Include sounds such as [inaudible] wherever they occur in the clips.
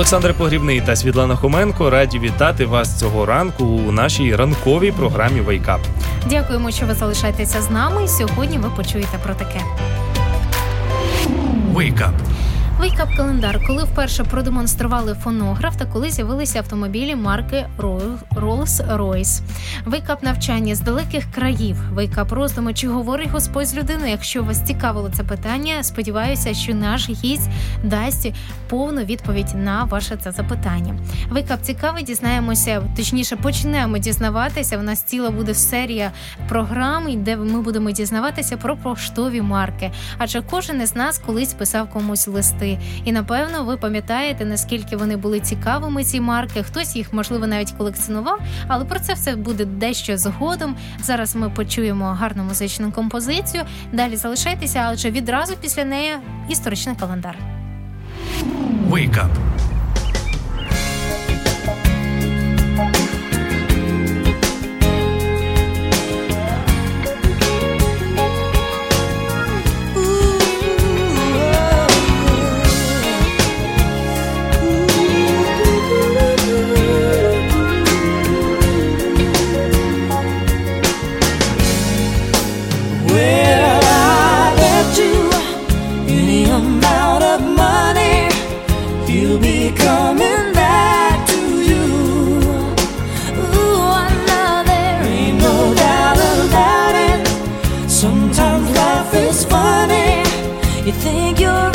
Олександр Погрібний та Світлана Хоменко раді вітати вас цього ранку у нашій ранковій програмі Wake Up. Дякуємо, що ви залишаєтеся з нами. Сьогодні ви почуєте про таке. Wake Up. Wake Up календар, коли вперше продемонстрували фонограф та коли з'явилися автомобілі марки Rolls-Royce. Wake Up навчання з далеких країв. Wake Up роздуми, чи говорить Господь з людиною. Якщо вас цікавило це питання, сподіваюся, що наш гість дасть повну відповідь на ваше це запитання. Вейкап цікавий, дізнаємося, точніше почнемо дізнаватися. У нас ціла буде серія програм, де ми будемо дізнаватися про поштові марки. Адже кожен із нас колись писав комусь листи. І напевно ви пам'ятаєте, наскільки вони були цікавими, ці марки. Хтось їх, можливо, навіть колекціонував, але про це все буде дещо згодом. Зараз ми почуємо гарну музичну композицію. Далі залишайтеся, адже відразу після неї історичний календар. Wake up. Sometimes life is funny. You think you're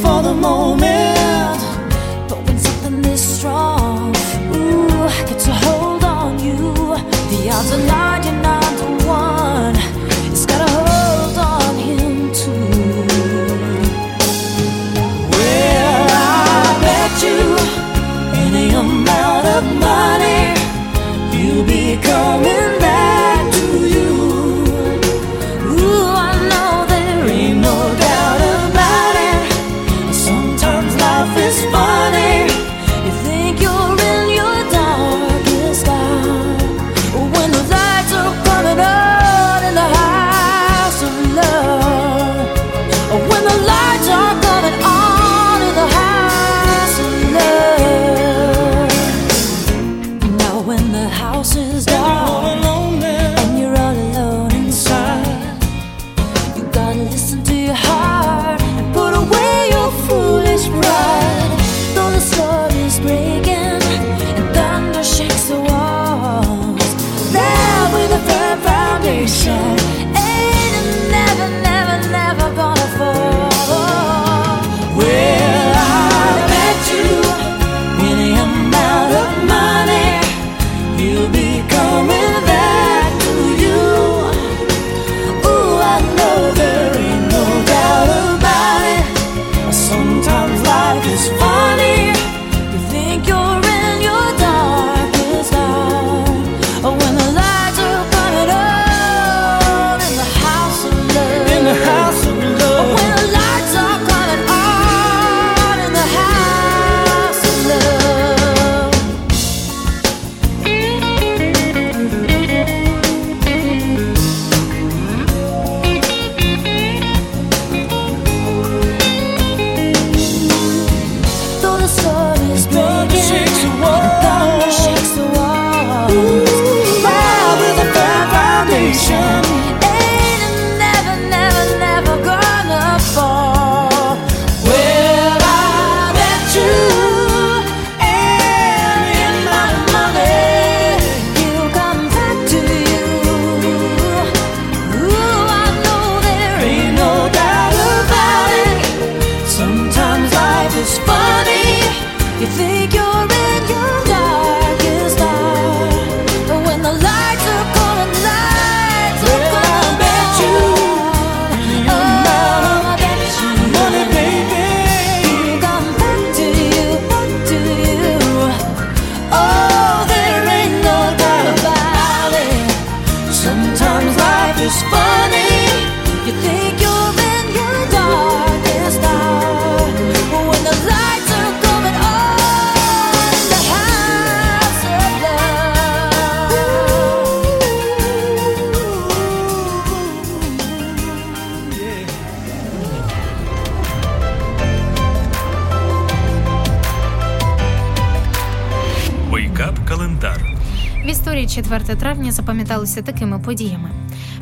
for the moment. Історії 4 травня запам'яталося такими подіями.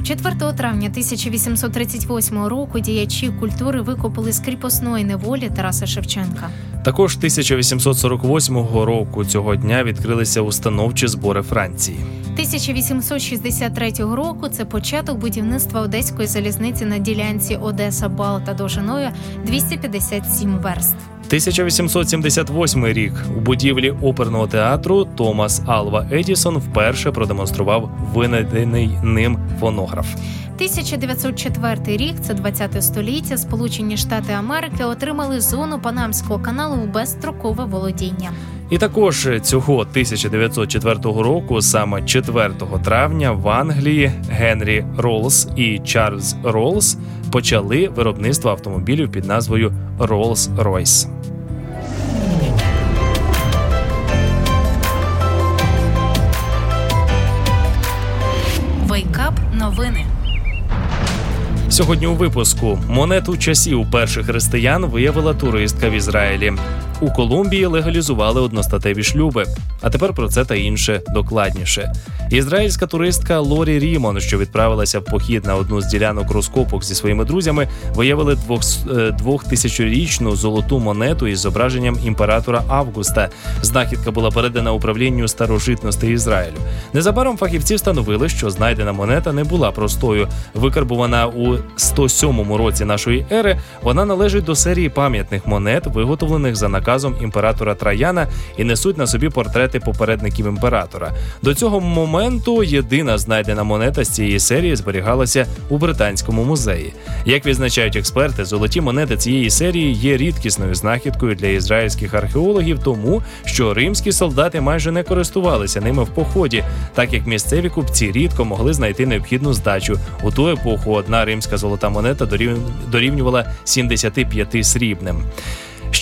4 травня 1838 року діячі культури викопали з кріпосної неволі Тараса Шевченка. Також 1848 року цього дня відкрилися установчі збори Франції. 1863 року це початок будівництва одеської залізниці на ділянці Одеса Балта довжиною 257 верст. 1878 рік у будівлі оперного театру Томас Алва Едісон вперше продемонстрував винайдений ним фонограф. 1904 рік, це 20 століття, Сполучені Штати Америки отримали зону Панамського каналу в безстрокове володіння. І також цього 1904 року, саме 4 травня, в Англії Генрі Ройс і Чарльз Роллс почали виробництво автомобілів під назвою Rolls-Royce. Wake Up новини. Сьогодні у випуску монету часів перших християн виявила туристка в Ізраїлі. У Колумбії легалізували одностатеві шлюби. А тепер про це та інше докладніше. Ізраїльська туристка Лорі Рімон, що відправилася в похід на одну з ділянок розкопок зі своїми друзями, виявили двох, е, двохтисячорічну золоту монету із зображенням імператора Августа. Знахідка була передана управлінню старожитностей Ізраїлю. Незабаром фахівці встановили, що знайдена монета не була простою. Викарбувана у 107 році нашої ери. Вона належить до серії пам'ятних монет, виготовлених за наказом імператора Траяна, і несуть на собі портрети попередників імператора. До цього моменту єдина знайдена монета з цієї серії зберігалася у британському музеї. Як відзначають експерти, золоті монети цієї серії є рідкісною знахідкою для ізраїльських археологів, тому що римські солдати майже не користувалися ними в поході, так як місцеві купці рідко могли знайти необхідну здачу. У ту епоху одна римська золота монета дорівнювала 75 срібним.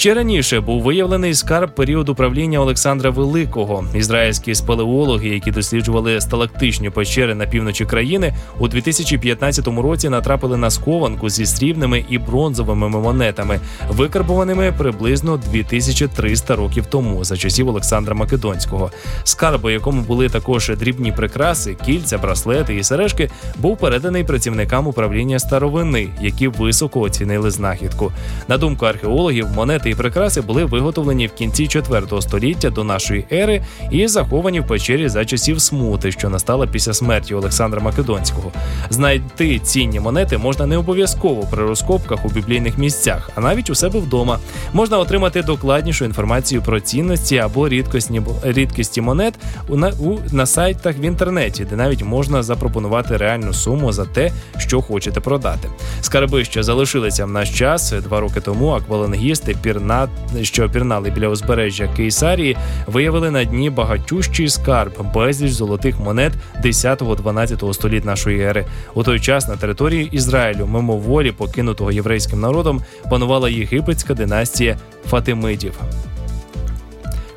Ще раніше був виявлений скарб періоду правління Олександра Великого. Ізраїльські спелеологи, які досліджували сталактичні печери на півночі країни, у 2015 році натрапили на схованку зі срібними і бронзовими монетами, викарбованими приблизно 2300 років тому, за часів Олександра Македонського. Скарб, у якому були також дрібні прикраси, кільця, браслети і сережки, був переданий працівникам управління старовини, які високо оцінили знахідку. На думку археологів, монети і прикраси були виготовлені в кінці 4 століття до нашої ери і заховані в печері за часів смути, що настала після смерті Олександра Македонського. Знайти цінні монети можна не обов'язково при розкопках у біблійних місцях, а навіть у себе вдома. Можна отримати докладнішу інформацію про цінності або рідкісні рідкісті монет у на, у на сайтах в інтернеті, де навіть можна запропонувати реальну суму за те, що хочете продати. Скарби, що залишилися в наш час два роки тому, аквалангісти пірна, що опірнали біля узбережжя Кейсарії, виявили на дні багатющий скарб, безліч золотих монет 10-12 століть нашої ери. У той час на території Ізраїлю, мимоволі покинутого єврейським народом, панувала єгипетська династія Фатимидів.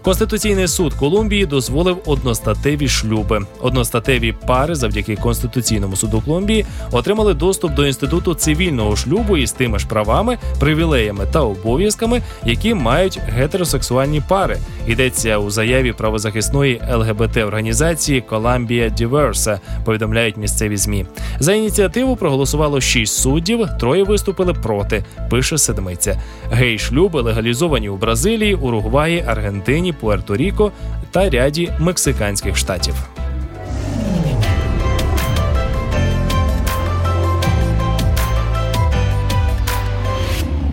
Конституційний суд Колумбії дозволив одностатеві шлюби. Одностатеві пари завдяки конституційному суду Колумбії отримали доступ до інституту цивільного шлюбу із тими ж правами, привілеями та обов'язками, які мають гетеросексуальні пари. Йдеться у заяві правозахисної ЛГБТ організації Columbia Diversa, повідомляють місцеві змі. За ініціативу проголосувало шість суддів, троє виступили проти. Пише седмиця. Гей-шлюби легалізовані у Бразилії, Уругваї, Аргентині. Гвіані, Пуерто-Ріко та ряді мексиканських штатів.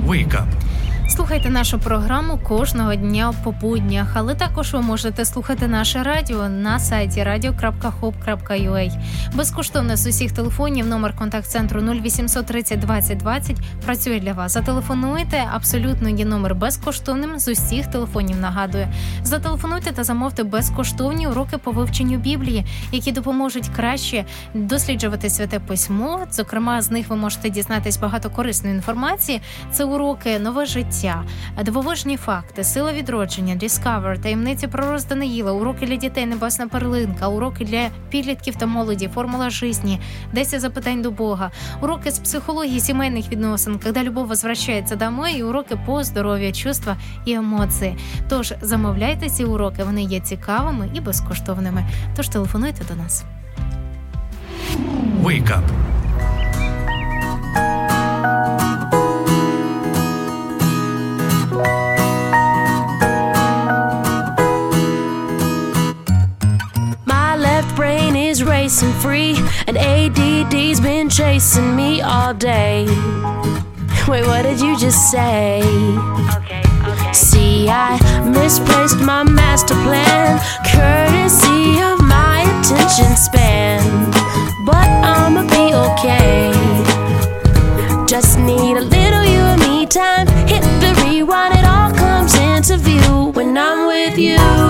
Wake up. Слухайте нашу програму кожного дня по буднях, але також ви можете слухати наше радіо на сайті radio.hop.ua. Безкоштовно з усіх телефонів номер контакт-центру 0800 30 20 20 працює для вас. Зателефонуйте, абсолютно є номер безкоштовним з усіх телефонів. Нагадую, зателефонуйте та замовте безкоштовні уроки по вивченню Біблії, які допоможуть краще досліджувати святе письмо. Зокрема, з них ви можете дізнатись багато корисної інформації. Це уроки нове життя життя, дивовижні факти, сила відродження, Discover, таємниці про рост Даниїла, уроки для дітей, небесна перлинка, уроки для підлітків та молоді, формула житті, 10 запитань до Бога, уроки з психології сімейних відносин, коли любов возвращається домой, і уроки по здоров'я, чувства і емоції. Тож замовляйте ці уроки, вони є цікавими і безкоштовними. Тож телефонуйте до нас. Wake up. My left brain is racing free, and ADD's been chasing me all day. Wait, what did you just say? Okay, okay. See, I misplaced my master plan, courtesy of my attention span. But I'ma be okay. Just need a little you and me time. With you.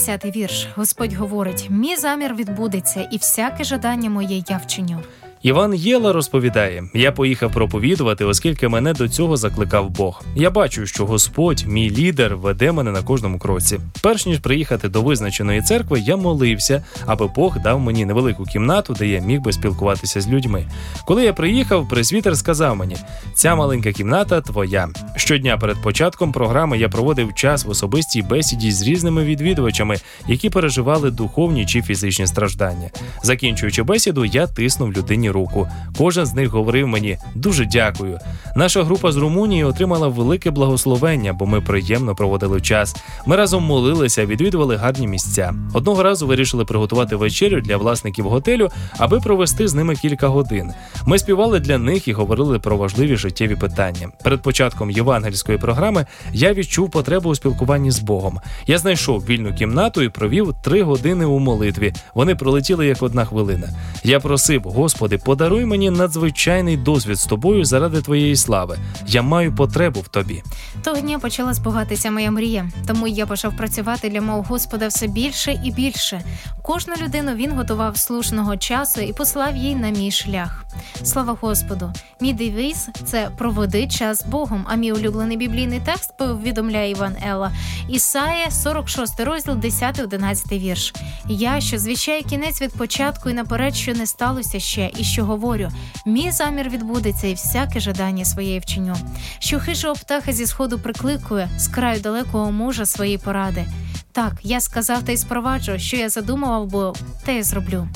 10-й вірш. Господь говорить: мій замір відбудеться, і всяке жадання моє я вчиню. Іван Єла розповідає: я поїхав проповідувати, оскільки мене до цього закликав Бог. Я бачу, що Господь, мій лідер, веде мене на кожному кроці. Перш ніж приїхати до визначеної церкви, я молився, аби Бог дав мені невелику кімнату, де я міг би спілкуватися з людьми. Коли я приїхав, пресвітер сказав мені: ця маленька кімната твоя. Щодня перед початком програми я проводив час в особистій бесіді з різними відвідувачами, які переживали духовні чи фізичні страждання. Закінчуючи бесіду, я тиснув людині руку. Кожен з них говорив мені дуже дякую. Наша група з Румунії отримала велике благословення, бо ми приємно проводили час. Ми разом молилися, відвідували гарні місця. Одного разу вирішили приготувати вечерю для власників готелю, аби провести з ними кілька годин. Ми співали для них і говорили про важливі життєві питання. Перед початком євангельської програми я відчув потребу у спілкуванні з Богом. Я знайшов вільну кімнату і провів три години у молитві. Вони пролетіли як одна хвилина. Я просив, Господи, подаруй мені надзвичайний досвід з тобою заради твоєї слави. Я маю потребу в тобі. Того дня почала збуватися моя мрія, тому я почав працювати для мого господа все більше і більше. Кожну людину він готував слушного часу і послав їй на мій шлях. Слава Господу! Мій девіз – це проводи час Богом. А мій улюблений біблійний текст повідомляє Іван Елла. Ісая, 46 розділ, 10-11 вірш. Я, що звіщаю кінець від початку і наперед, що не сталося ще, і що говорю: мій замір відбудеться, і всяке жадання своєї вченю. Що хижого птаха зі сходу прикликує з краю далекого мужа свої поради. Так, я сказав та й спроваджу, що я задумував, бо те я зроблю.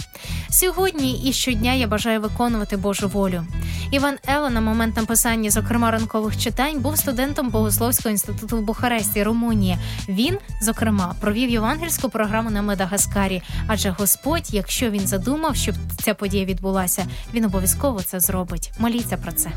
Сьогодні і щодня я бажаю виконувати Божу волю. Іван Ело на момент написання, зокрема ранкових читань, був студентом Богословського інституту в Бухаресті, Румунія. Він, зокрема, провів євангельську програму на Мадагаскарі. Адже Господь, якщо він задумав, щоб ця подія відбулася, він обов'язково це зробить. Моліться про це.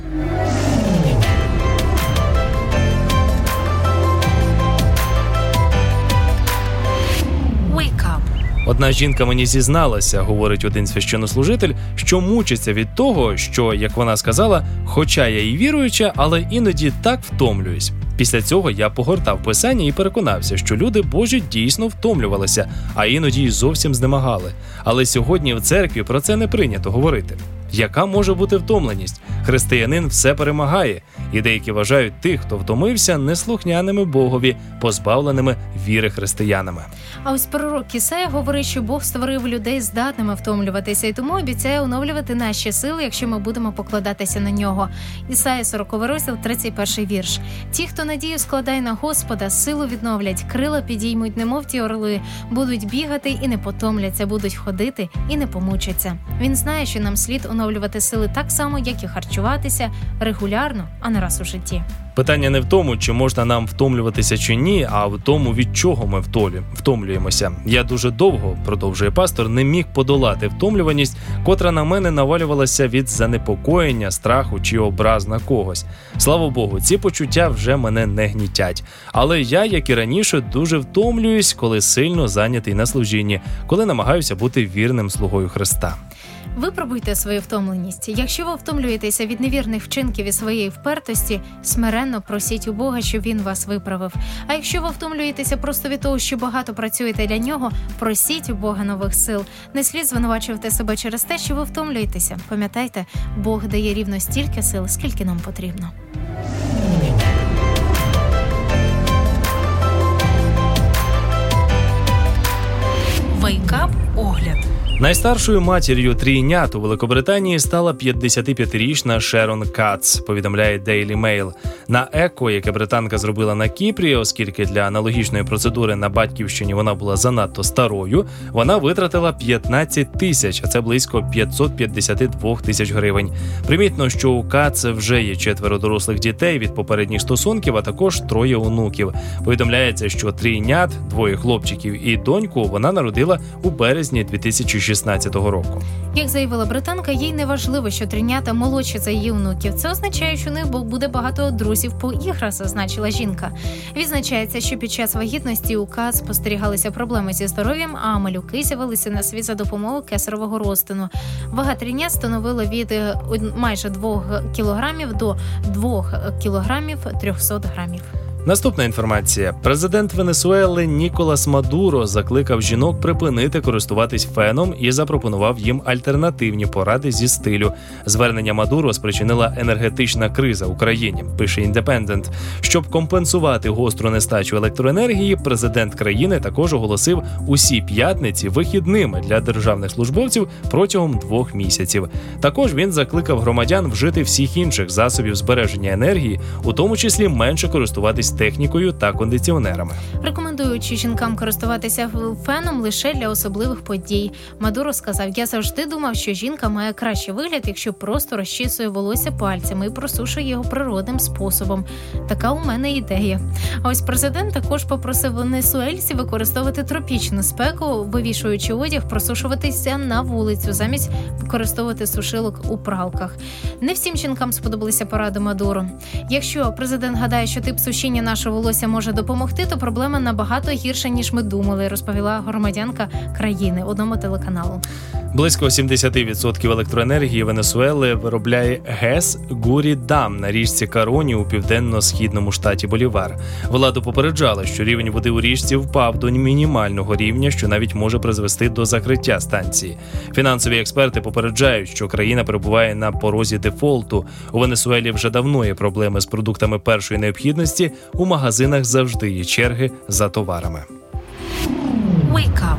Одна жінка мені зізналася, говорить один священнослужитель, що мучиться від того, що, як вона сказала, хоча я і віруюча, але іноді так втомлююсь. Після цього я погортав писання і переконався, що люди Божі дійсно втомлювалися, а іноді й зовсім знемагали. Але сьогодні в церкві про це не прийнято говорити. Яка може бути втомленість? Християнин все перемагає, і деякі вважають тих, хто втомився, неслухняними Богові, позбавленими віри християнами. А ось пророк Ісая говорить, що Бог створив людей здатними втомлюватися, і тому обіцяє оновлювати наші сили, якщо ми будемо покладатися на нього. Ісая 40 розділ, 31 вірш. Ті, хто надію складає на Господа, силу відновлять, крила підіймуть, немов ті орли, будуть бігати і не потомляться, будуть ходити і не помучаться. Він знає, що нам слід оновлювати сили так само, як і харчуватися регулярно, а не раз у житті. Питання не в тому, чи можна нам втомлюватися чи ні, а в тому, від чого ми втолі втомлюємося. Я дуже довго, продовжує пастор, не міг подолати втомлюваність, котра на мене навалювалася від занепокоєння, страху чи образ на когось. Слава Богу, ці почуття вже мене не гнітять. Але я, як і раніше, дуже втомлююсь, коли сильно зайнятий на служінні, коли намагаюся бути вірним слугою Христа. Випробуйте свою втомленість. Якщо ви втомлюєтеся від невірних вчинків і своєї впертості, смиренно просіть у Бога, щоб він вас виправив. А якщо ви втомлюєтеся просто від того, що багато працюєте для нього, просіть у Бога нових сил. Не слід звинувачувати себе через те, що ви втомлюєтеся. Пам'ятайте, Бог дає рівно стільки сил, скільки нам потрібно. Вейкап огляд. Найстаршою матір'ю трійнят у Великобританії стала 55-річна Шерон Кац. Повідомляє Daily Mail. На еко, яке британка зробила на Кіпрі, оскільки для аналогічної процедури на батьківщині вона була занадто старою. Вона витратила 15 тисяч, а це близько 552 тисяч гривень. Примітно, що у Кац вже є четверо дорослих дітей від попередніх стосунків, а також троє онуків. Повідомляється, що трійнят, двоє хлопчиків і доньку вона народила у березні 2016 2016 року. Як заявила британка, їй не важливо, що тринята молодші за її онуків. Це означає, що у них буде багато друзів по іграх, зазначила жінка. Відзначається, що під час вагітності у КАЦ спостерігалися проблеми зі здоров'ям, а малюки з'явилися на світ за допомогою кесарового розтину. Вага тринят становила від е, майже 2 кілограмів до 2 кілограмів 300 грамів. Наступна інформація: президент Венесуели Ніколас Мадуро закликав жінок припинити користуватись феном і запропонував їм альтернативні поради зі стилю. Звернення Мадуро спричинила енергетична криза в Україні. Пише індепендент. Щоб компенсувати гостру нестачу електроенергії, президент країни також оголосив усі п'ятниці вихідними для державних службовців протягом двох місяців. Також він закликав громадян вжити всіх інших засобів збереження енергії, у тому числі менше користуватись технікою та кондиціонерами. Рекомендуючи жінкам користуватися феном лише для особливих подій. Мадуро сказав: Я завжди думав, що жінка має кращий вигляд, якщо просто розчісує волосся пальцями і просушує його природним способом. Така у мене ідея. А ось президент також попросив венесуельців використовувати тропічну спеку, вивішуючи одяг, просушуватися на вулицю, замість використовувати сушилок у пралках. Не всім жінкам сподобалися поради Мадуро. Якщо президент гадає, що тип сушіння наше волосся може допомогти, то проблема набагато гірша ніж ми думали, розповіла громадянка країни одному телеканалу. Близько 70% електроенергії Венесуели виробляє ГЕС Гурі-Дам на річці Кароні у південно-східному штаті Болівар. Владу попереджала, що рівень води у річці впав до мінімального рівня, що навіть може призвести до закриття станції. Фінансові експерти попереджають, що країна перебуває на порозі дефолту. У Венесуелі вже давно є проблеми з продуктами першої необхідності. У магазинах завжди є черги за товарами. Wake up.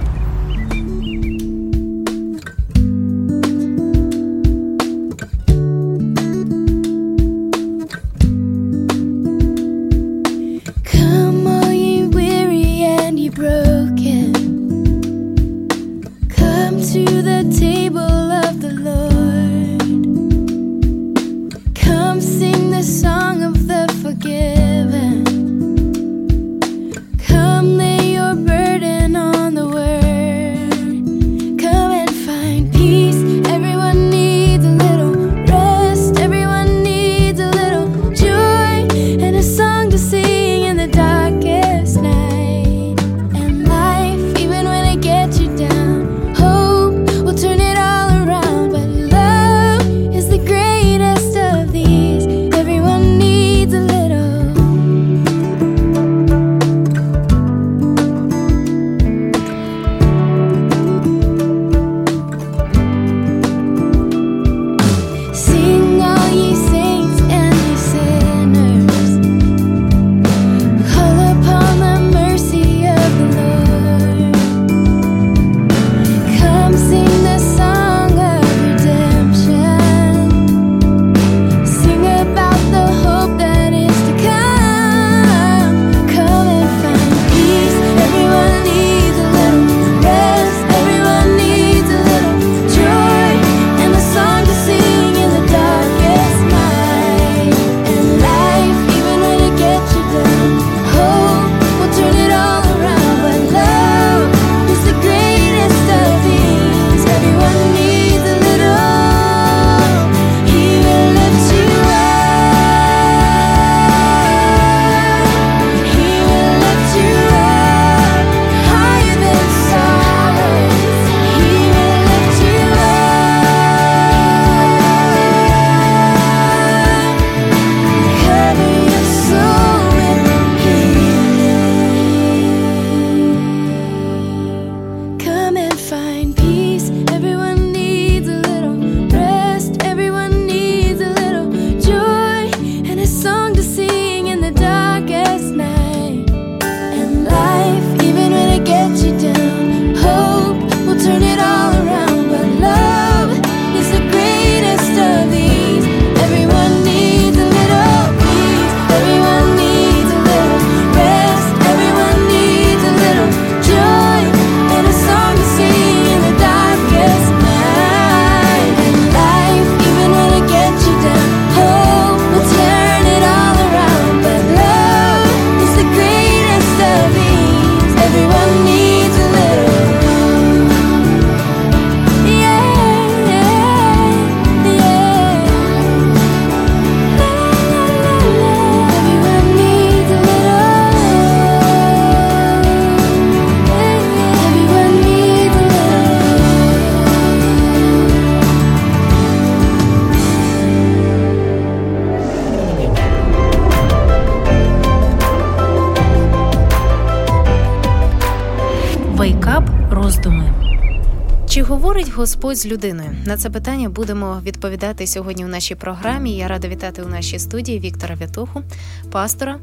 Господь з людиною? На це питання будемо відповідати сьогодні в нашій програмі. Я рада вітати у нашій студії Віктора Вятуху, пастора,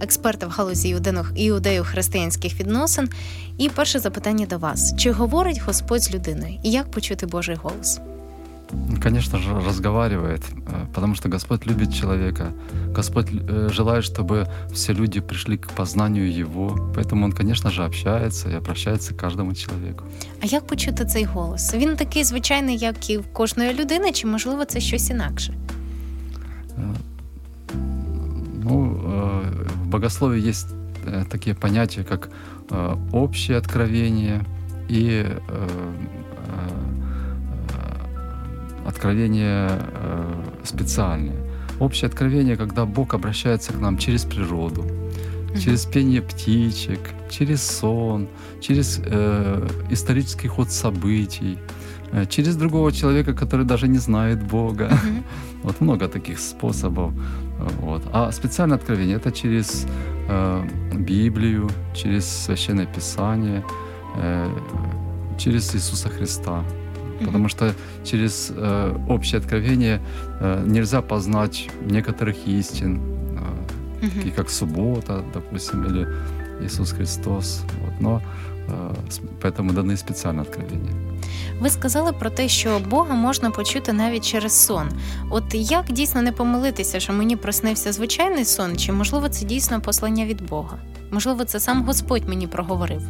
експерта в галузі іудею християнських відносин. І перше запитання до вас: чи говорить Господь з людиною? І як почути Божий голос? Ну, Конечно же, разговаривает, э, потому что Господь любит человека. Господь э, желает, чтобы все люди пришли к познанию Его. Поэтому Он, конечно же, общается и обращается к каждому человеку. А як почути цей голос? Він такий звичайний, як і в кожної людини, чи можливо це щось інакше? Э, Ну, э, в богословии есть э, такие понятия, как э, общее откровение и э, э, откровение э, специальное. Общее откровение, когда Бог обращается к нам через природу, через пение птичек, через сон, через э, исторический ход событий, э, через другого человека, который даже не знает Бога. [laughs] Вот много таких способов. Вот. А специальное откровение это через э, Библию, через Священное Писание, э, через Иисуса Христа. Потому что через э, общее откровение э, нельзя познать некоторых истин, э, такие как суббота, допустим, или Иисус Христос. Вот. Но э, с- поэтому даны специальные откровения. Ви сказали про те, що Бога можна почути навіть через сон. От як дійсно не помилитися, що мені приснився звичайний сон, чи можливо це дійсно послання від Бога? Можливо, це сам Господь мені проговорив.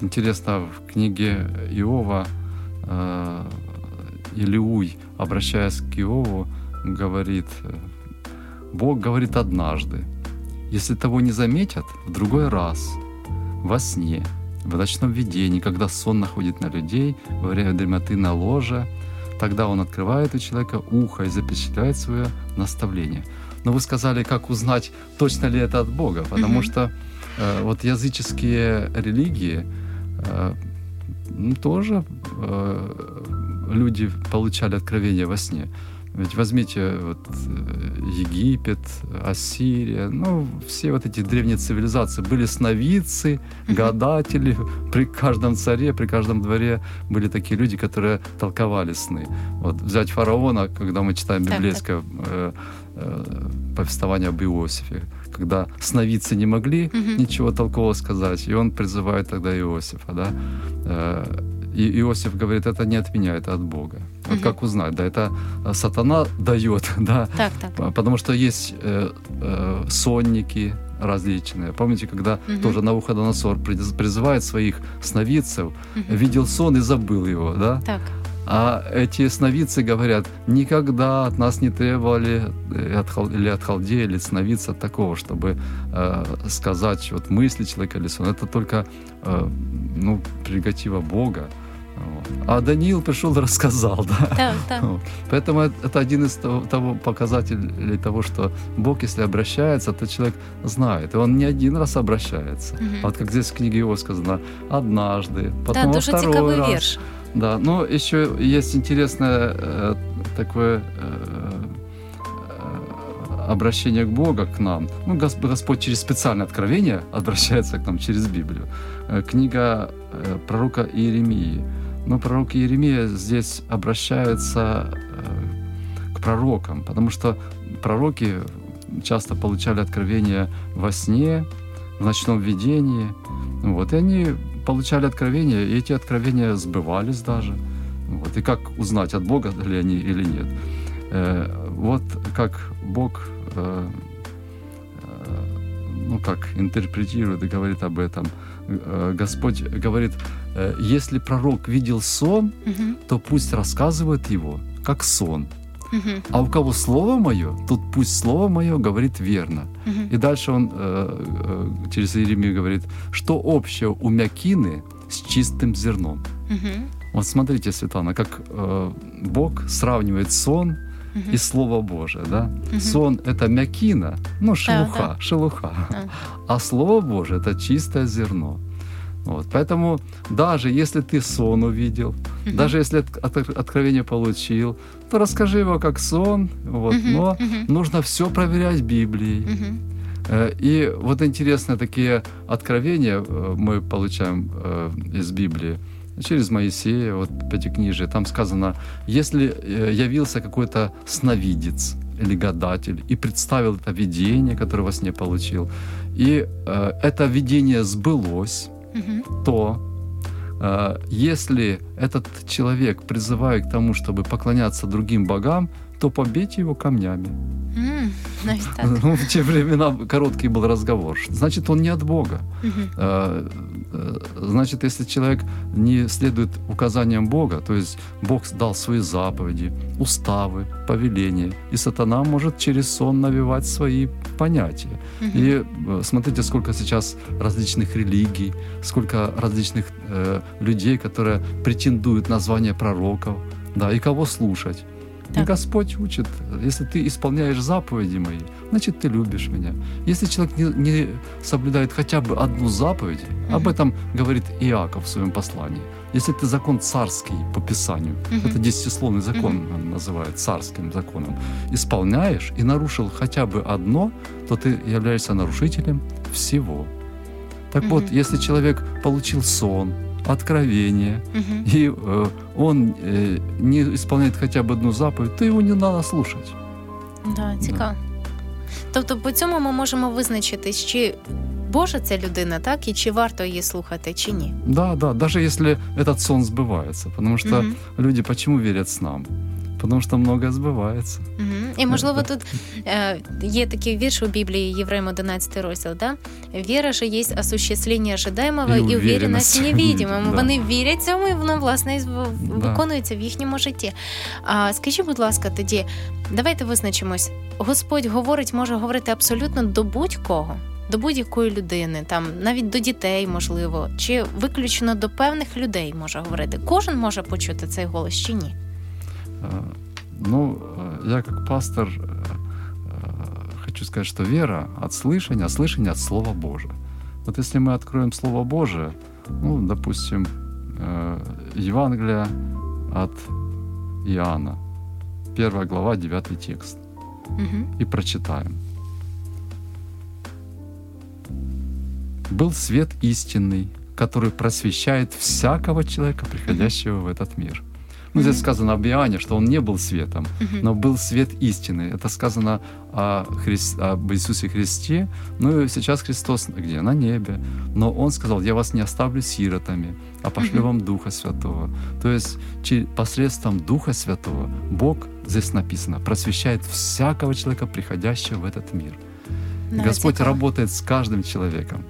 Интересно, в книге Иова э, Илиуй, обращаясь к Иову, говорит, Бог говорит однажды, если того не заметят, в другой раз, во сне, в ночном видении, когда сон находит на людей, во время дремоты на ложе, тогда он открывает у человека ухо и запечатляет свое наставление. Но вы сказали, как узнать, точно ли это от Бога, потому Мгм. что э, вот языческие религии тоже э, люди получали откровение во сне. Ведь возьмите вот, э, Египет, Ассирия, ну, все вот эти древние цивилизации. Были сновидцы, гадатели. При каждом царе, при каждом дворе были такие люди, которые толковали сны. Вот взять фараона, когда мы читаем Так, библейское э, повествование об Иосифе, когда сновидцы не могли Мгм. ничего толкового сказать, и он призывает тогда Иосифа, да. Э, И Иосиф говорит, это не от меня, это от Бога. Вот Мгм. как узнать? Да, это сатана дает, [laughs] да, Так, так. Потому что есть э, э, сонники различные. Помните, когда Мгм. тоже Навуходоносор приз- призывает своих сновидцев, Мгм. видел сон и забыл его, да? Так. А эти сновидцы говорят, никогда от нас не требовали э, или от халдея, или от сновидца такого, чтобы э, сказать вот мысли человека или сон. Это только э, ну, прерогатива Бога. А Даниил пришел и рассказал, да. Так. [laughs] Вот. Поэтому это- один из того, того показателей того, что Бог, если обращается, то человек знает. И он не один раз обращается. А вот как здесь в книге его сказано, однажды, потом во дуже второй раз. вірш. Да, но еще есть интересное э, такое э, э, обращение к Богу, к нам. Ну, Гос- Господь через специальное откровение обращается к нам через Библию. Э, Книга э, пророка Иеремии. Но пророк Иеремия здесь обращается э, к пророкам, потому что пророки часто получали откровения во сне, в ночном видении. Вот, и они получали откровения, и эти откровения сбывались даже. Вот, и как узнать, от Бога ли они или нет? Э, вот как Бог э, э, ну как интерпретирует и говорит об этом. Э, Господь говорит, э, если пророк видел сон, Мгм. то пусть рассказывает его, как сон. А у кого слово мое, тут пусть слово мое говорит верно. И дальше он э, э, через Иеремию говорит, что общего у мякины с чистым зерном. Вот смотрите, Светлана, как э, Бог сравнивает сон и Слово Божие, да? Сон — это мякина, ну, шелуха, да. шелуха. Да. А Слово Божие — это чистое зерно. Вот. Поэтому даже если ты сон увидел, даже если от- от- откровение получил, расскажи его как сон, вот, Мгм. но Мгм. нужно все проверять Библией. Э, И вот интересные такие откровения э, мы получаем э, из Библии через Моисея, вот Пятикнижие. Там сказано, если явился какой-то сновидец или гадатель и представил это видение, которое во сне получил, и это видение сбылось, Мгм. то если этот человек призывает к тому, чтобы поклоняться другим богам, то побейте его камнями. Так. Ну, [laughs] в те времена короткий был разговор. Значит, он не от Бога. Э, э, Значит, если человек не следует указаниям Бога, то есть Бог дал свои заповеди, уставы, повеления, и сатана может через сон навевать свои понятия. И э, смотрите, сколько сейчас различных религий, сколько различных э, людей, которые претендуют на звание пророков, да, и кого слушать. И Так. Господь учит, если ты исполняешь заповеди мои, значит, ты любишь меня. Если человек не, не соблюдает хотя бы одну заповедь, об этом говорит Иаков в своем послании. Если ты закон царский по Писанию, Мгм. это десятисловный закон он называет царским законом, исполняешь и нарушил хотя бы одно, то ты являешься нарушителем всего. Так вот, Мгм. если человек получил сон, откровение, Мгм. и э, он э, не исполняет хотя бы одну заповедь, то его не надо слушать. Да, цікаво. Тобто, по цьому ми можемо визначитись, чи Божа це людина, так, і чи варто її слухати, чи ні. Да, да, даже если этот сон сбывается. Потому что Мгм. люди почему верят снам? Потому что многое сбывается. Мгм. І можливо [laughs] тут е, є такий вірш у Біблії Євреям 11 розділ, да? Віра же є осуществлення ожидаемого І в невидимому. [laughs] да. Вони вірять цьому, і воно власне в- виконується в їхньому житті. А скажіть, будь ласка, тоді давайте визначимось. Господь говорить, може говорити абсолютно до будь-кого. До будь-якої людини, там навіть до дітей, можливо, чи виключно до певних людей може говорити. Кожен може почути цей голос чи ні? Э, Ну, э, я как пастор э, хочу сказать, что вера от слышания, а слышание от Слова Божия. Вот если мы откроем Слово Божие, ну, допустим, Евангелие от Иоанна, первая глава, 9 текст, Угу. и прочитаем. «Был свет истинный, который просвещает всякого человека, приходящего в этот мир». Ну, здесь сказано об Иоанне, что он не был светом, но был свет истины. Это сказано о Хрис- об Иисусе Христе. Ну и сейчас Христос где? На небе. Но Он сказал, я вас не оставлю сиротами, а пошлю вам Духа Святого. То есть посредством Духа Святого Бог, здесь написано, просвещает всякого человека, приходящего в этот мир. Да, Господь работает с каждым человеком.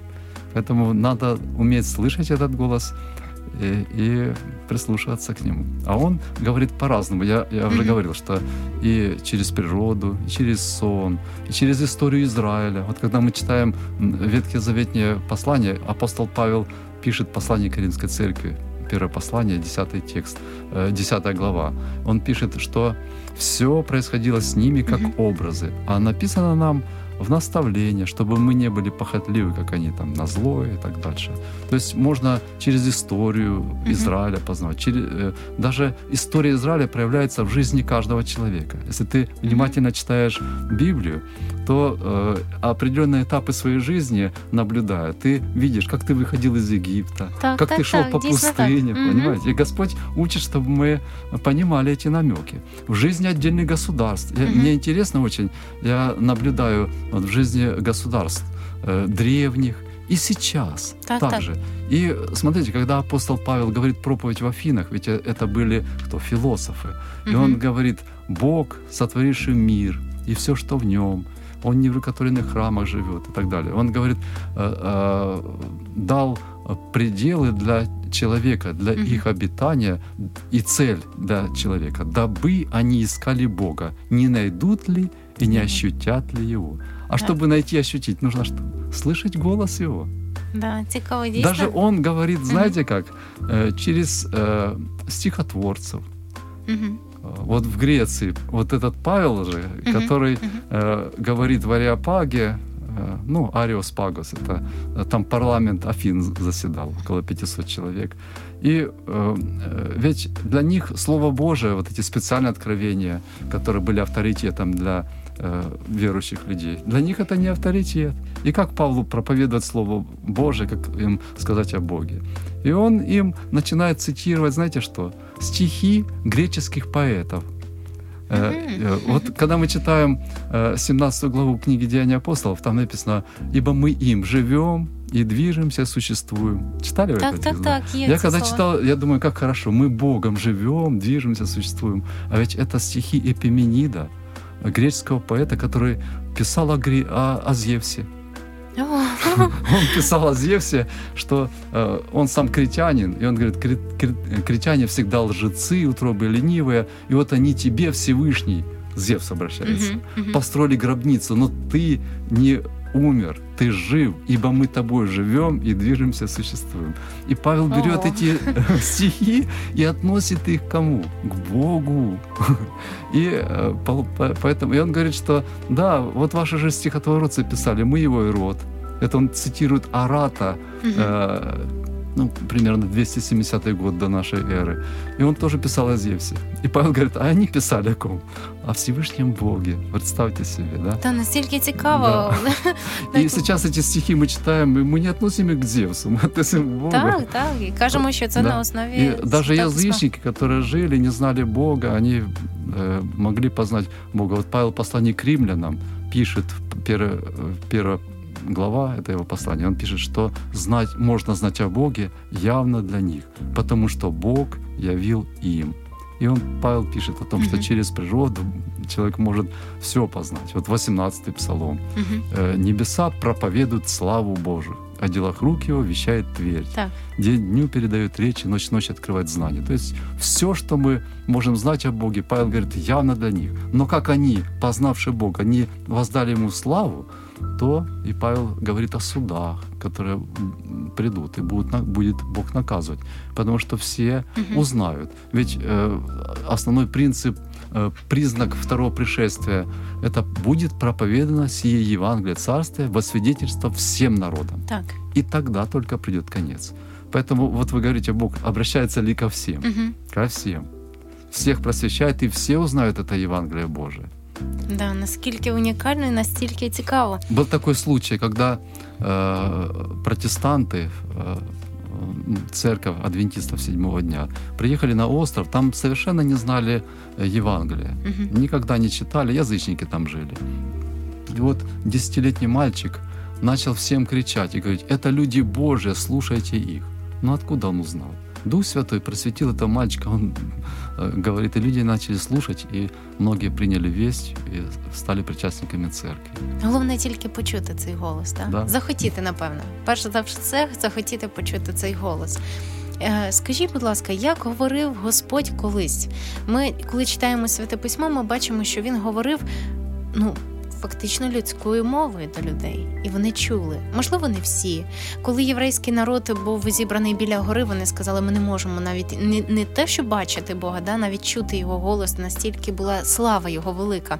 Поэтому надо уметь слышать этот голос и, и прислушиваться к нему. А он говорит по-разному. Я, я уже говорил, что и через природу, и через сон, и через историю Израиля. Вот когда мы читаем м, Ветхозаветнее послание, апостол Павел пишет послание Коринфской церкви, первое послание, 10 текст, э, 10 глава. Он пишет, что все происходило с ними как образы, а написано нам в наставление, чтобы мы не были похотливы, как они там, на злое и так дальше. То есть можно через историю Израиля познавать. Через, э, даже история Израиля проявляется в жизни каждого человека. Если ты внимательно читаешь Библию, то э, определенные этапы своей жизни наблюдая, ты видишь, как ты выходил из Египта, Так, как так, ты шел так, по так. пустыне, Мгм. понимаете? И Господь учит, чтобы мы понимали эти намеки. В жизни отдельных государств. Мгм. Мне интересно очень, я наблюдаю вот в жизни государств э, древних и сейчас Так, так. также. И смотрите, когда апостол Павел говорит проповедь в Афинах, ведь э, это были кто? Философы. И он говорит, Бог, сотворивший мир и все, что в нем, он не в рукотворенных храмах живет и так далее. Он говорит, э, э, дал пределы для человека, для Мгм. их обитания и цель для человека, дабы они искали Бога, не найдут ли и не ощутят ли Его. А Да. чтобы найти ощутить, нужно что? Слышать голос Его. Да, цікаво, дійсно. Даже Он говорит, знаете как, Э, через э, стихотворцев. Э, Вот в Греции, вот этот Павел же, который э, говорит в Ареопаге, э, ну, Ариос Пагос, это там парламент Афин заседал, около 500 человек. И э, ведь для них Слово Божие, вот эти специальные откровения, которые были авторитетом для э, верующих людей, для них это не авторитет. И как Павлу проповедовать Слово Божие, как им сказать о Боге? И он им начинает цитировать, знаете что? Стихи греческих поэтов. Э, э, Вот когда мы читаем э, 17 главу книги Деяния апостолов, там написано, ибо мы им живем и движемся, существуем. Читали вы Так, этот так, текст? так, є Я когда слово. читал, я думаю, как хорошо, мы Богом живем, движемся, существуем. А ведь это стихи Эпименида, греческого поэта, который писал о, Гре- о, о Зевсе. Он писал о Зевсе, что э, он сам критянин, и он говорит, крит, крит- критяне всегда лжецы, утробы ленивые, и вот они тебе, Всевышний, Зевс обращается, построили гробницу, но ты не умер, ты жив, ибо мы тобой живем и движемся, существуем. И Павел берет Ого. эти [laughs] стихи и относит их к кому? К Богу. И э, по- по- поэтому, и он говорит, что да, вот ваши же стихотворцы писали, мы его и род. Это он цитирует Арата, э, ну, примерно 270 год до нашей эры. И он тоже писал о Зевсе. И Павел говорит, а они писали о ком? О Всевышнем Боге. Представьте себе, да? Та настільки цікаво. И Так. сейчас эти стихи мы читаем, и мы не относим их к Зевсу, мы относим к Богу. Так, так. І кажемо, що це Да. на основі. И даже Святого Письма. язычники, которые жили, не знали Бога, они э, могли познать Бога. Вот Павел послание к римлянам пишет, первая, первая глава, это его послание, он пишет, что знать, можно знать о Боге явно для них, потому что Бог явил им. И он, Павел пишет о том, что через природу человек может все познать. Вот 18-й псалом. Э, Небеса проповедуют славу Божию, о делах рук его вещает Тверь. Так. День дню передает речи, ночь ночь открывает знания. То есть все, что мы можем знать о Боге, Павел говорит, явно для них. Но как они, познавши Бога, они воздали Ему славу, то и Павел говорит о судах, которые придут, и будут, будет Бог наказывать. Потому что все Мгм. узнают. Ведь э, основной принцип, признак второго пришествия, это будет проповедано сие Евангелие Царствия во свидетельство всем народам. Так. И тогда только придет конец. Поэтому вот вы говорите, Бог обращается ли ко всем? Мгм. Ко всем. Всех просвещает, и все узнают это Евангелие Божие. Да, наскільки унікально і настільки цікаво. Был такой случай, когда э, протестанты, э, м, церковь адвентистов седьмого дня, приехали на остров, там совершенно не знали э, Евангелия, Мгм. никогда не читали, язычники там жили. И вот десятилетний мальчик начал всем кричать и говорить, это люди Божьи, слушайте их. Но откуда он узнал? Дух Святой просветил этого мальчика, он говорит, и люди начали слушать, и многие приняли весть и стали причастниками церкви. Головне тільки почути цей голос, так? Да. Захотіти, напевно. Перш за все, захотіти почути цей голос. Е, Скажіть, будь ласка, як говорив Господь колись? Ми, коли читаємо святе письмо, ми бачимо, що він говорив ну, фактично людською мовою до людей, і вони чули. Можливо, не всі. Коли єврейський народ був зібраний біля гори, вони сказали, ми не можемо навіть не, не те, що бачити Бога, да, навіть чути його голос, настільки була слава його велика.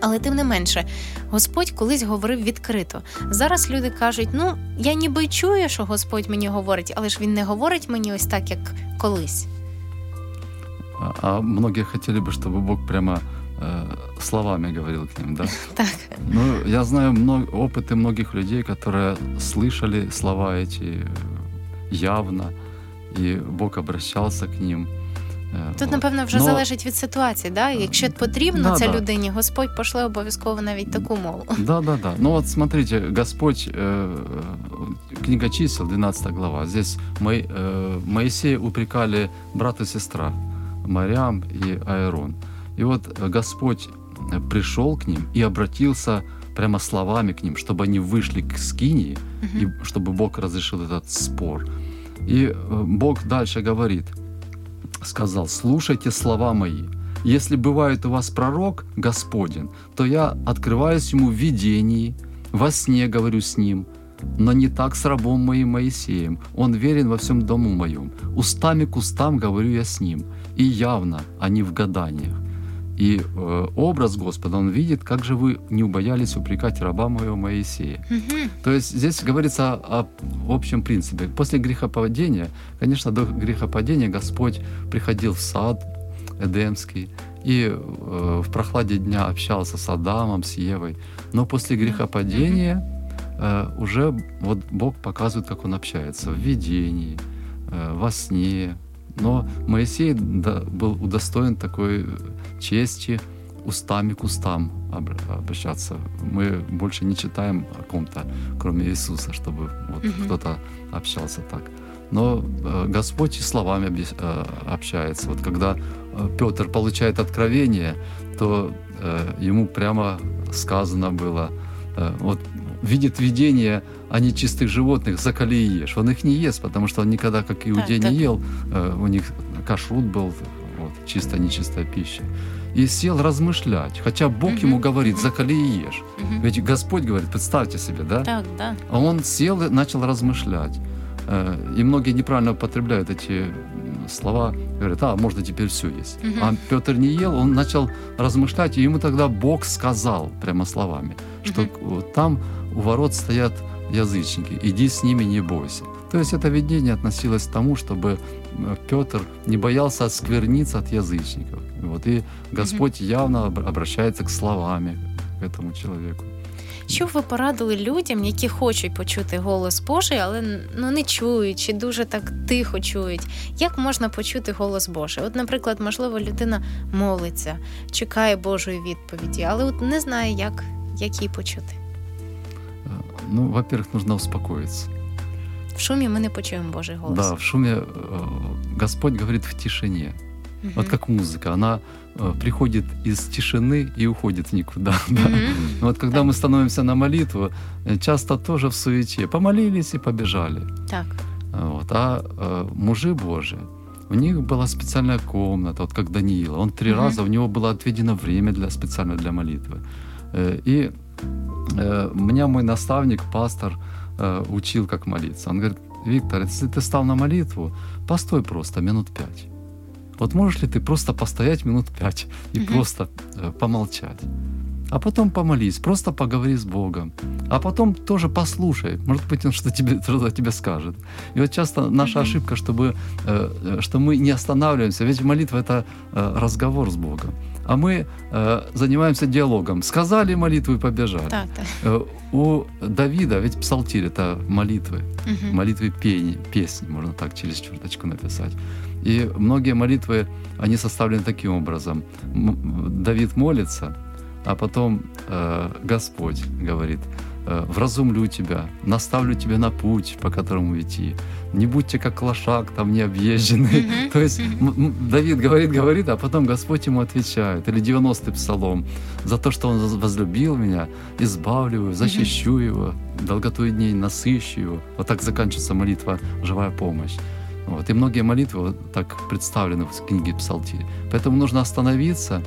Але тим не менше, Господь колись говорив відкрито. Зараз люди кажуть: ну я ніби й чую, що Господь мені говорить, але ж він не говорить мені ось так, як колись. А, а многие хотели бы, чтобы Бог прямо э, словами говорил к ним, да? [laughs] Так. Ну, я знаю мно- опыты многих людей, которые слышали слова эти э, явно, и Бог обращался к ним. Э, Тут, вот. напевно, вже Но- залежить від ситуації. Да? Якщо потрібно Да, це да. людині, Господь пошле обов'язково навіть таку мову. [laughs] Да, да, да. Ну вот смотрите, Господь, э, книга чисел, 12 глава. Здесь Мо- э, Моисея упрекали брат и сестра, Мариам и Аэрон. И вот э, Господь э, пришел к ним и обратился прямо словами к ним, чтобы они вышли к скинии, и чтобы Бог разрешил этот спор. И э, Бог дальше говорит, сказал, слушайте слова мои. Если бывает у вас пророк Господень, то я открываюсь ему в видении, во сне говорю с ним, но не так с рабом моим Моисеем. Он верен во всем дому моем. Устами к устам говорю я с ним, и явно, а не в гаданиях. И э, образ Господа он видит, как же вы не убоялись упрекать раба моего Моисея. Мгм. То есть здесь говорится о общем принципе. После грехопадения, конечно, до грехопадения Господь приходил в сад Эдемский и э, в прохладе дня общался с Адамом, с Евой. Но после грехопадения э, уже вот Бог показывает, как Он общается в видении, э, во сне. Но Моисей да, был удостоен такой чести устами к устам обр- обращаться. Мы больше не читаем о ком-то, кроме Иисуса, чтобы вот Мгм. кто-то общался так. Но э, Господь и словами э, общается. Вот когда э, Петр получает откровение, то ему прямо сказано было, вот видит видение о нечистых животных, закали и ешь. Он их не ест, потому что он никогда, как иудей, так. не ел. Э, у них кашрут был, чисто нечистая пища. и сел размышлять. Хотя Бог ему говорит, закали и ешь. Ведь Господь говорит, представьте себе, да? Так, да. А он сел и начал размышлять. Э, И многие неправильно употребляют эти слова. Говорят, а, можно теперь все есть. А Петр не ел, он начал размышлять, и ему тогда Бог сказал прямо словами, что там у ворот стоят язычники, иди с ними, не бойся. То есть это видение относилось к тому, чтобы Петр не боялся оскверниться от язычников. Вот, и Господь явно об- обращается к словами к этому человеку. Що б ви порадили людям, які хочуть почути голос Божий, але ну не чують чи дуже так тихо чують? Як можна почути голос Божий? От, наприклад, можливо, людина молиться, чекає Божої відповіді, але от не знає, як, як її почути. Э, Ну, во-первых, нужно успокоиться. В шумі ми не почуємо Божий голос. Да, в шуме э, Господь говорит в тишине. Мгм. Вот как музыка, она э, приходит из тишины и уходит в никуда. [laughs] да. Мгм. Вот когда Так. мы становимся на молитву, э, часто тоже в суете. Помолились и побежали. Так. Вот. А э, мужи Божии, у них была специальная комната, вот как Даниила. Он три Мгм. раза, у него было отведено время для, специально для молитвы. Э, И э, меня мой наставник, пастор, э, учил, как молиться. Он говорит, Виктор, если ты стал на молитву, постой просто минут пять. Вот можешь ли ты просто постоять минут пять и просто э, помолчать? А потом помолись, просто поговори с Богом. А потом тоже послушай. Может быть, он что тебе, [laughs] что тебе скажет. И вот часто наша Мгм. ошибка, чтобы, э, э, что мы не останавливаемся. Ведь молитва — это э, разговор с Богом. А мы э, занимаемся диалогом. Сказали молитву и побежали. Так, так. Э, у Давида, ведь псалтирь — это молитвы Мгм. молитвы пени, песни, можно так через черточку написать. И многие молитвы, они составлены таким образом. Давид молится, а потом э, Господь говорит, э, «Вразумлю тебя, наставлю тебя на путь, по которому идти. Не будьте как лошак, там необъезженный». Мгм. [laughs] То есть Давид говорит, говорит, а потом Господь ему отвечает. Или 90-й псалом. «За то, что он возлюбил меня, избавлю его, защищу его, долготу дней насыщу его». Вот так заканчивается молитва «Живая помощь». Вот. И многие молитвы вот так представлены в книге Псалтирь. Поэтому нужно остановиться,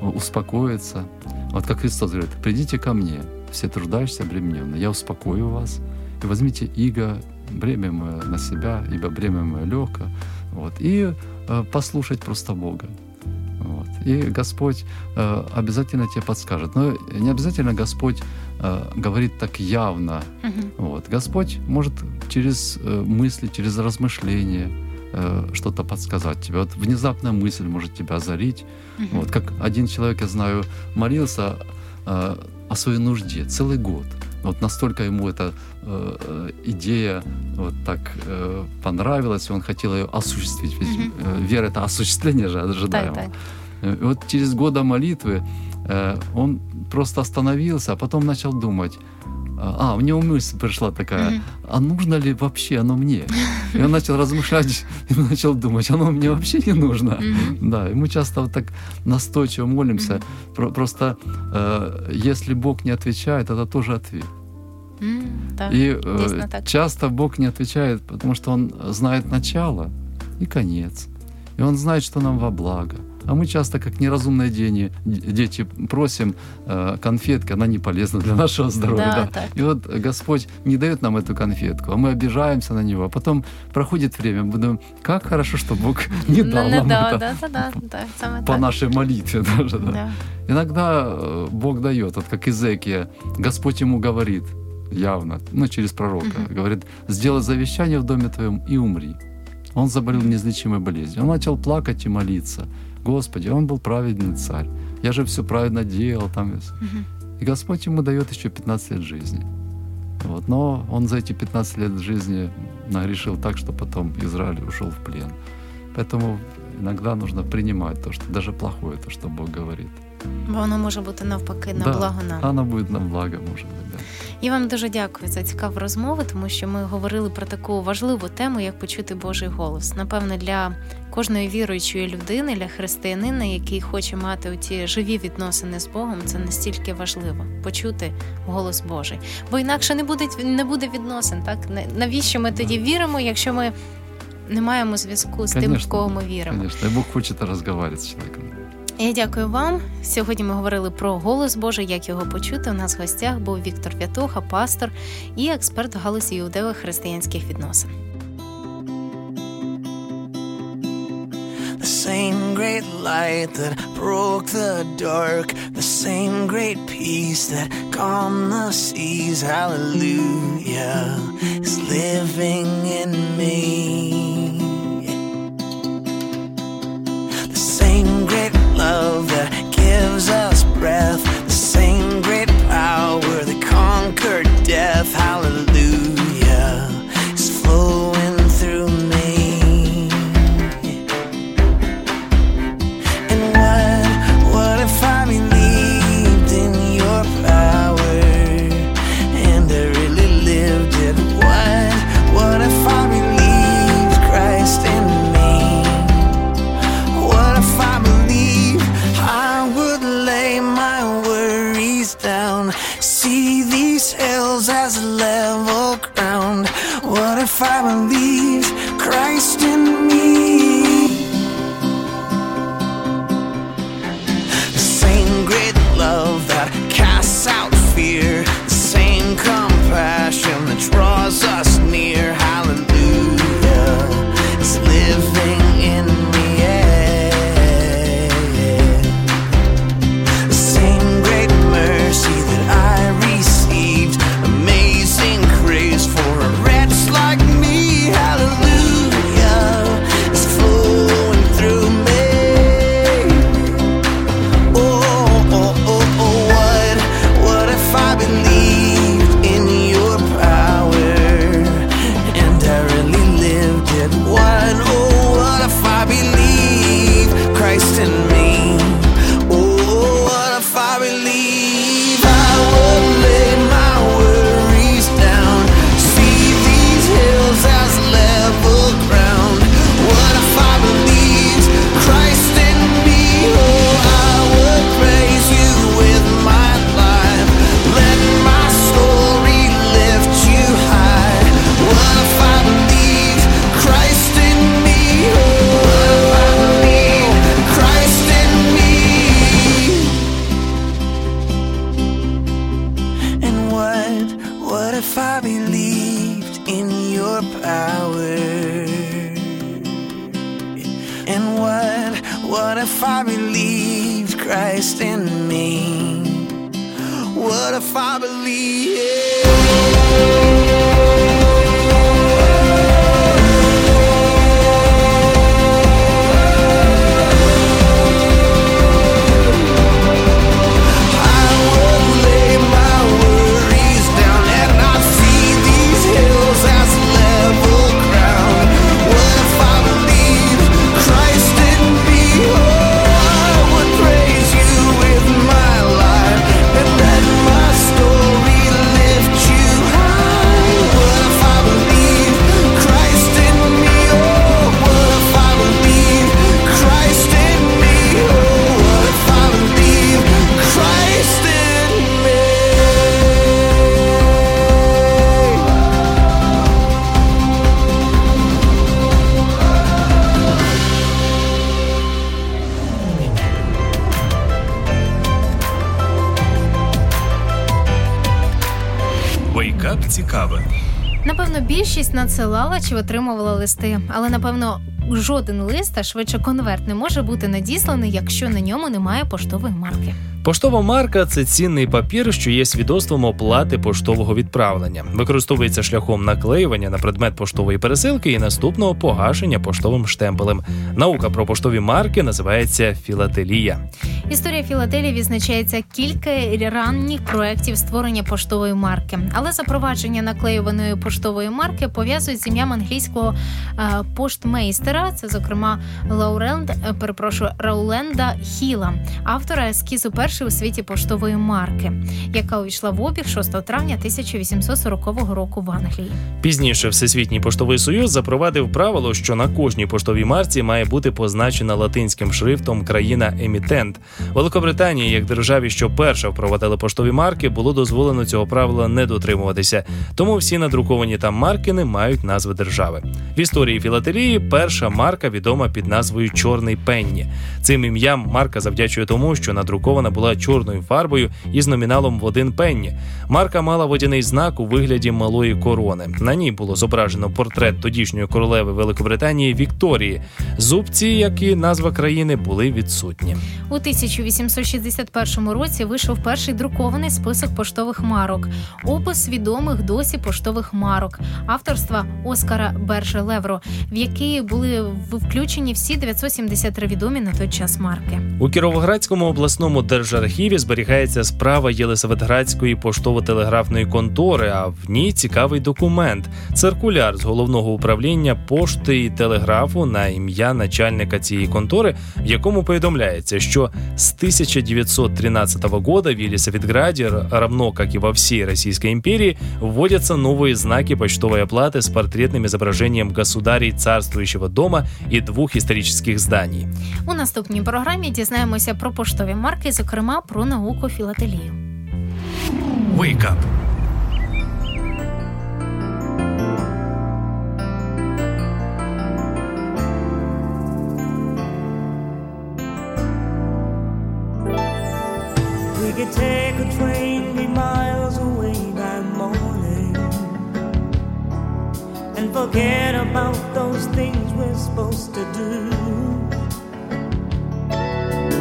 успокоиться. Вот как Христос говорит, «Придите ко мне, все труждающиеся обремененные, я успокою вас, и возьмите иго, бремя мое на себя, ибо бремя мое легко». Вот. И э, послушать просто Бога. Вот. И Господь э, обязательно тебе подскажет. Но не обязательно Господь э, говорит так явно, Мгм. вот. Господь может через э, мысли, через размышления э, что-то подсказать тебе. Вот внезапная мысль может тебя озарить. Мгм. Вот как один человек, я знаю, молился э, о своей нужде целый год. Вот настолько ему эта э, э, идея вот так э, понравилась, и он хотел ее осуществить. Ведь Мгм. э, вера это осуществление же Так, ожидаемо. так. Э, И вот через года молитвы э, он просто остановился, а потом начал думать. А, у него мысль пришла такая, а нужно ли вообще оно мне? И он начал размышлять [laughs] и начал думать, оно мне вообще не нужно. Да, и мы часто вот так настойчиво молимся. Про- просто э, если Бог не отвечает, это тоже ответ. И э, часто Бог не отвечает, потому что Он знает начало и конец. И Он знает, что нам во благо. А мы часто, как неразумные дети, дети просим э, конфетки, она не полезна для нашего здоровья. Да, да. так. И вот Господь не дает нам эту конфетку, а мы обижаемся на Него. А потом проходит время, мы думаем, как хорошо, что Бог [laughs] не дал нам да, это да, да, да, да, саме по нашей молитве даже. Да. Да. Иногда э, Бог дает, вот как Изекия, Господь ему говорит явно, ну, через пророка, говорит, сделай завещание в доме твоем и умри. Он заболел неизлечимой болезнью. Он начал плакать и молиться. Господи, он был праведный царь. Я же все правильно делал. Там. И Господь ему дает еще 15 лет жизни. Вот. Но он за эти 15 лет жизни нагрешил так, что потом Израиль ушел в плен. Поэтому иногда нужно принимать то, что даже плохое, то, что Бог говорит. Бо воно може бути навпаки на Да, благо нам. Оно будет на благо, может быть, да. Я вам дуже дякую за цікаву розмову, тому що ми говорили про таку важливу тему, як почути Божий голос. Напевно, для кожної віруючої людини, для християнина, який хоче мати оті живі відносини з Богом, це настільки важливо почути голос Божий. Бо інакше не буде не буде відносин. Так На- навіщо ми тоді віримо, якщо ми не маємо зв'язку з тим, в кого ми віримо? Конечно, Бог хочет разговаривать с человеком. Я дякую вам. Сьогодні ми говорили про голос Божий, як його почути. У нас в гостях був Віктор В'ятуха, пастор і експерт в галузі юдевих християнських відносин. The same great light that broke the dark, the same great peace that calmed the seas, hallelujah, is living in me. двічі отримувала листи, але напевно жоден лист, а швидше конверт, не може бути надісланий, якщо на ньому немає поштової марки. Поштова марка це цінний папір, що є свідоцтвом оплати поштового відправлення. Використовується шляхом наклеювання на предмет поштової пересилки і наступного погашення поштовим штемпелем. Наука про поштові марки називається філателія. Історія філателії відзначається кілька ранніх проектів створення поштової марки, але запровадження наклеюваної поштової марки пов'язують з ім'ям англійського е, поштмейстера. Це, зокрема, Лауренд, е, перепрошую Рауленда Хіла, автора ескізу першого першої у світі поштової марки, яка увійшла в обіг 6 травня 1840 року в Англії. Пізніше Всесвітній поштовий союз запровадив правило, що на кожній поштовій марці має бути позначена латинським шрифтом країна емітент. Великобританії, як державі, що перша впровадила поштові марки, було дозволено цього правила не дотримуватися. Тому всі надруковані там марки не мають назви держави. В історії філателії перша марка відома під назвою Чорний Пенні. Цим ім'ям марка завдячує тому, що надрукована була чорною фарбою із номіналом в один пенні. Марка мала водяний знак у вигляді малої корони. На ній було зображено портрет тодішньої королеви Великобританії Вікторії. Зубці, як і назва країни, були відсутні. У 1861 році вийшов перший друкований список поштових марок, опис відомих досі поштових марок, авторства Оскара Берже-Левро, в який були включені всі 973 відомі на той час марки. У Кіровоградському обласному держархіві зберігається справа Єлисаветградської поштово-телеграфної контори. А в ній цікавий документ циркуляр з головного управління пошти і телеграфу на ім'я начальника цієї контори, в якому повідомляється, що с 1913 года в Елисаветграде, равно как и во всей Российской империи, вводятся новые знаки почтовой оплаты с портретным изображением государей царствующего дома и двух исторических зданий. У наступній програмі дізнаємося про поштові марки, зокрема про науку філателію. Wake up! We could take a train, be miles away by morning, and forget about those things we're supposed to do.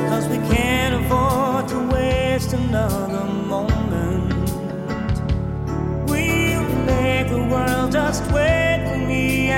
Cause we can't afford waste another moment. We'll make the world just wait for me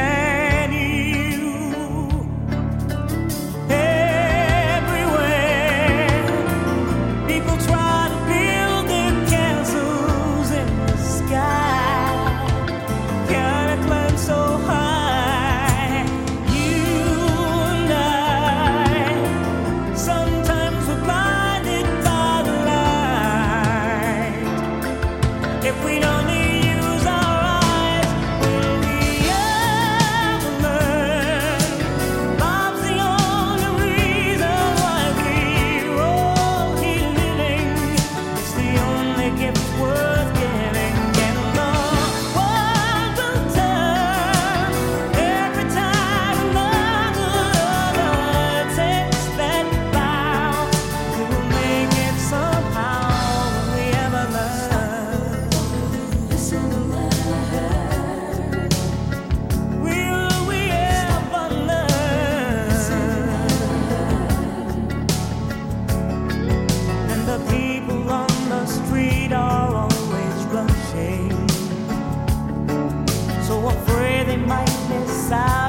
passar.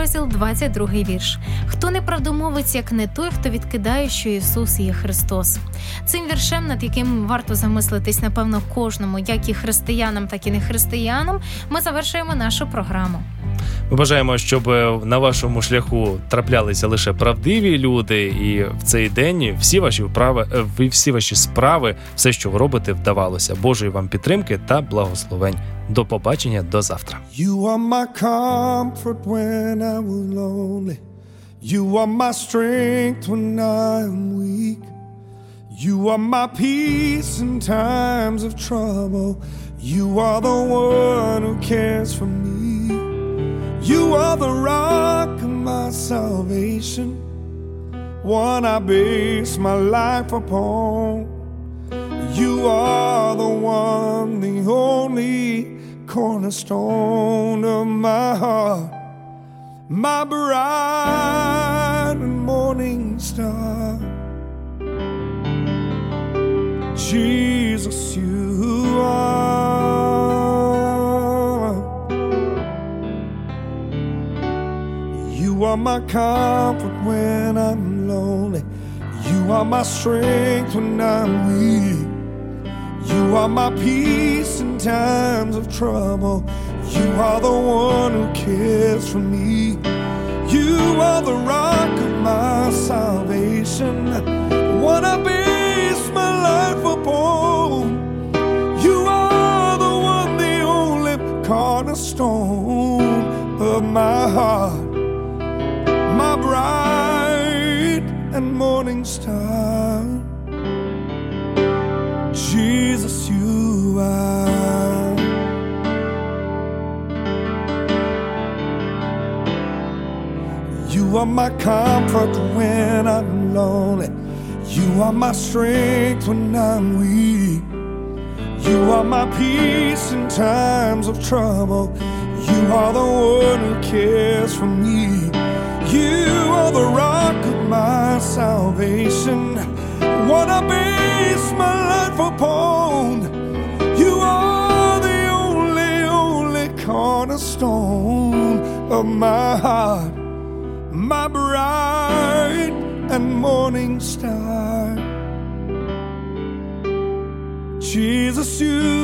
Розділ, 22 вірш. Хто не правдомовиться, як не той, хто відкидає, що Ісус є Христос. Цим віршем, над яким варто замислитись, напевно, кожному, як і християнам, так і не християнам, ми завершуємо нашу програму. Ми бажаємо, щоб е, на вашому шляху траплялися лише правдиві люди, і в цей день всі ваші вправи, е, всі ваші справи, все, що ви робите, вдавалося. Божої вам підтримки та благословень. До побачення, до завтра. You are my comfort when I was lonely. You are my strength when I am weak. You are my peace in times of trouble. You are the one who cares for me. You are the rock of my salvation, one I base my life upon. You are the one, the only cornerstone of my heart, my bright morning star. Jesus, you are. You are my comfort when I'm lonely. You are my strength when I'm weak. You are my peace in times of trouble. You are the one who cares for me. You are the rock of my salvation, I base my life upon. You are the one, the only cornerstone of my heart, my bright and morning star. Jesus, you are. You are my comfort when I'm lonely. You are my strength when I'm weak. You are my peace in times of trouble. You are the one who cares for me. You are the rock of my salvation, one I base my life upon. You are the only, only cornerstone of my heart, my bright and morning star. Jesus, you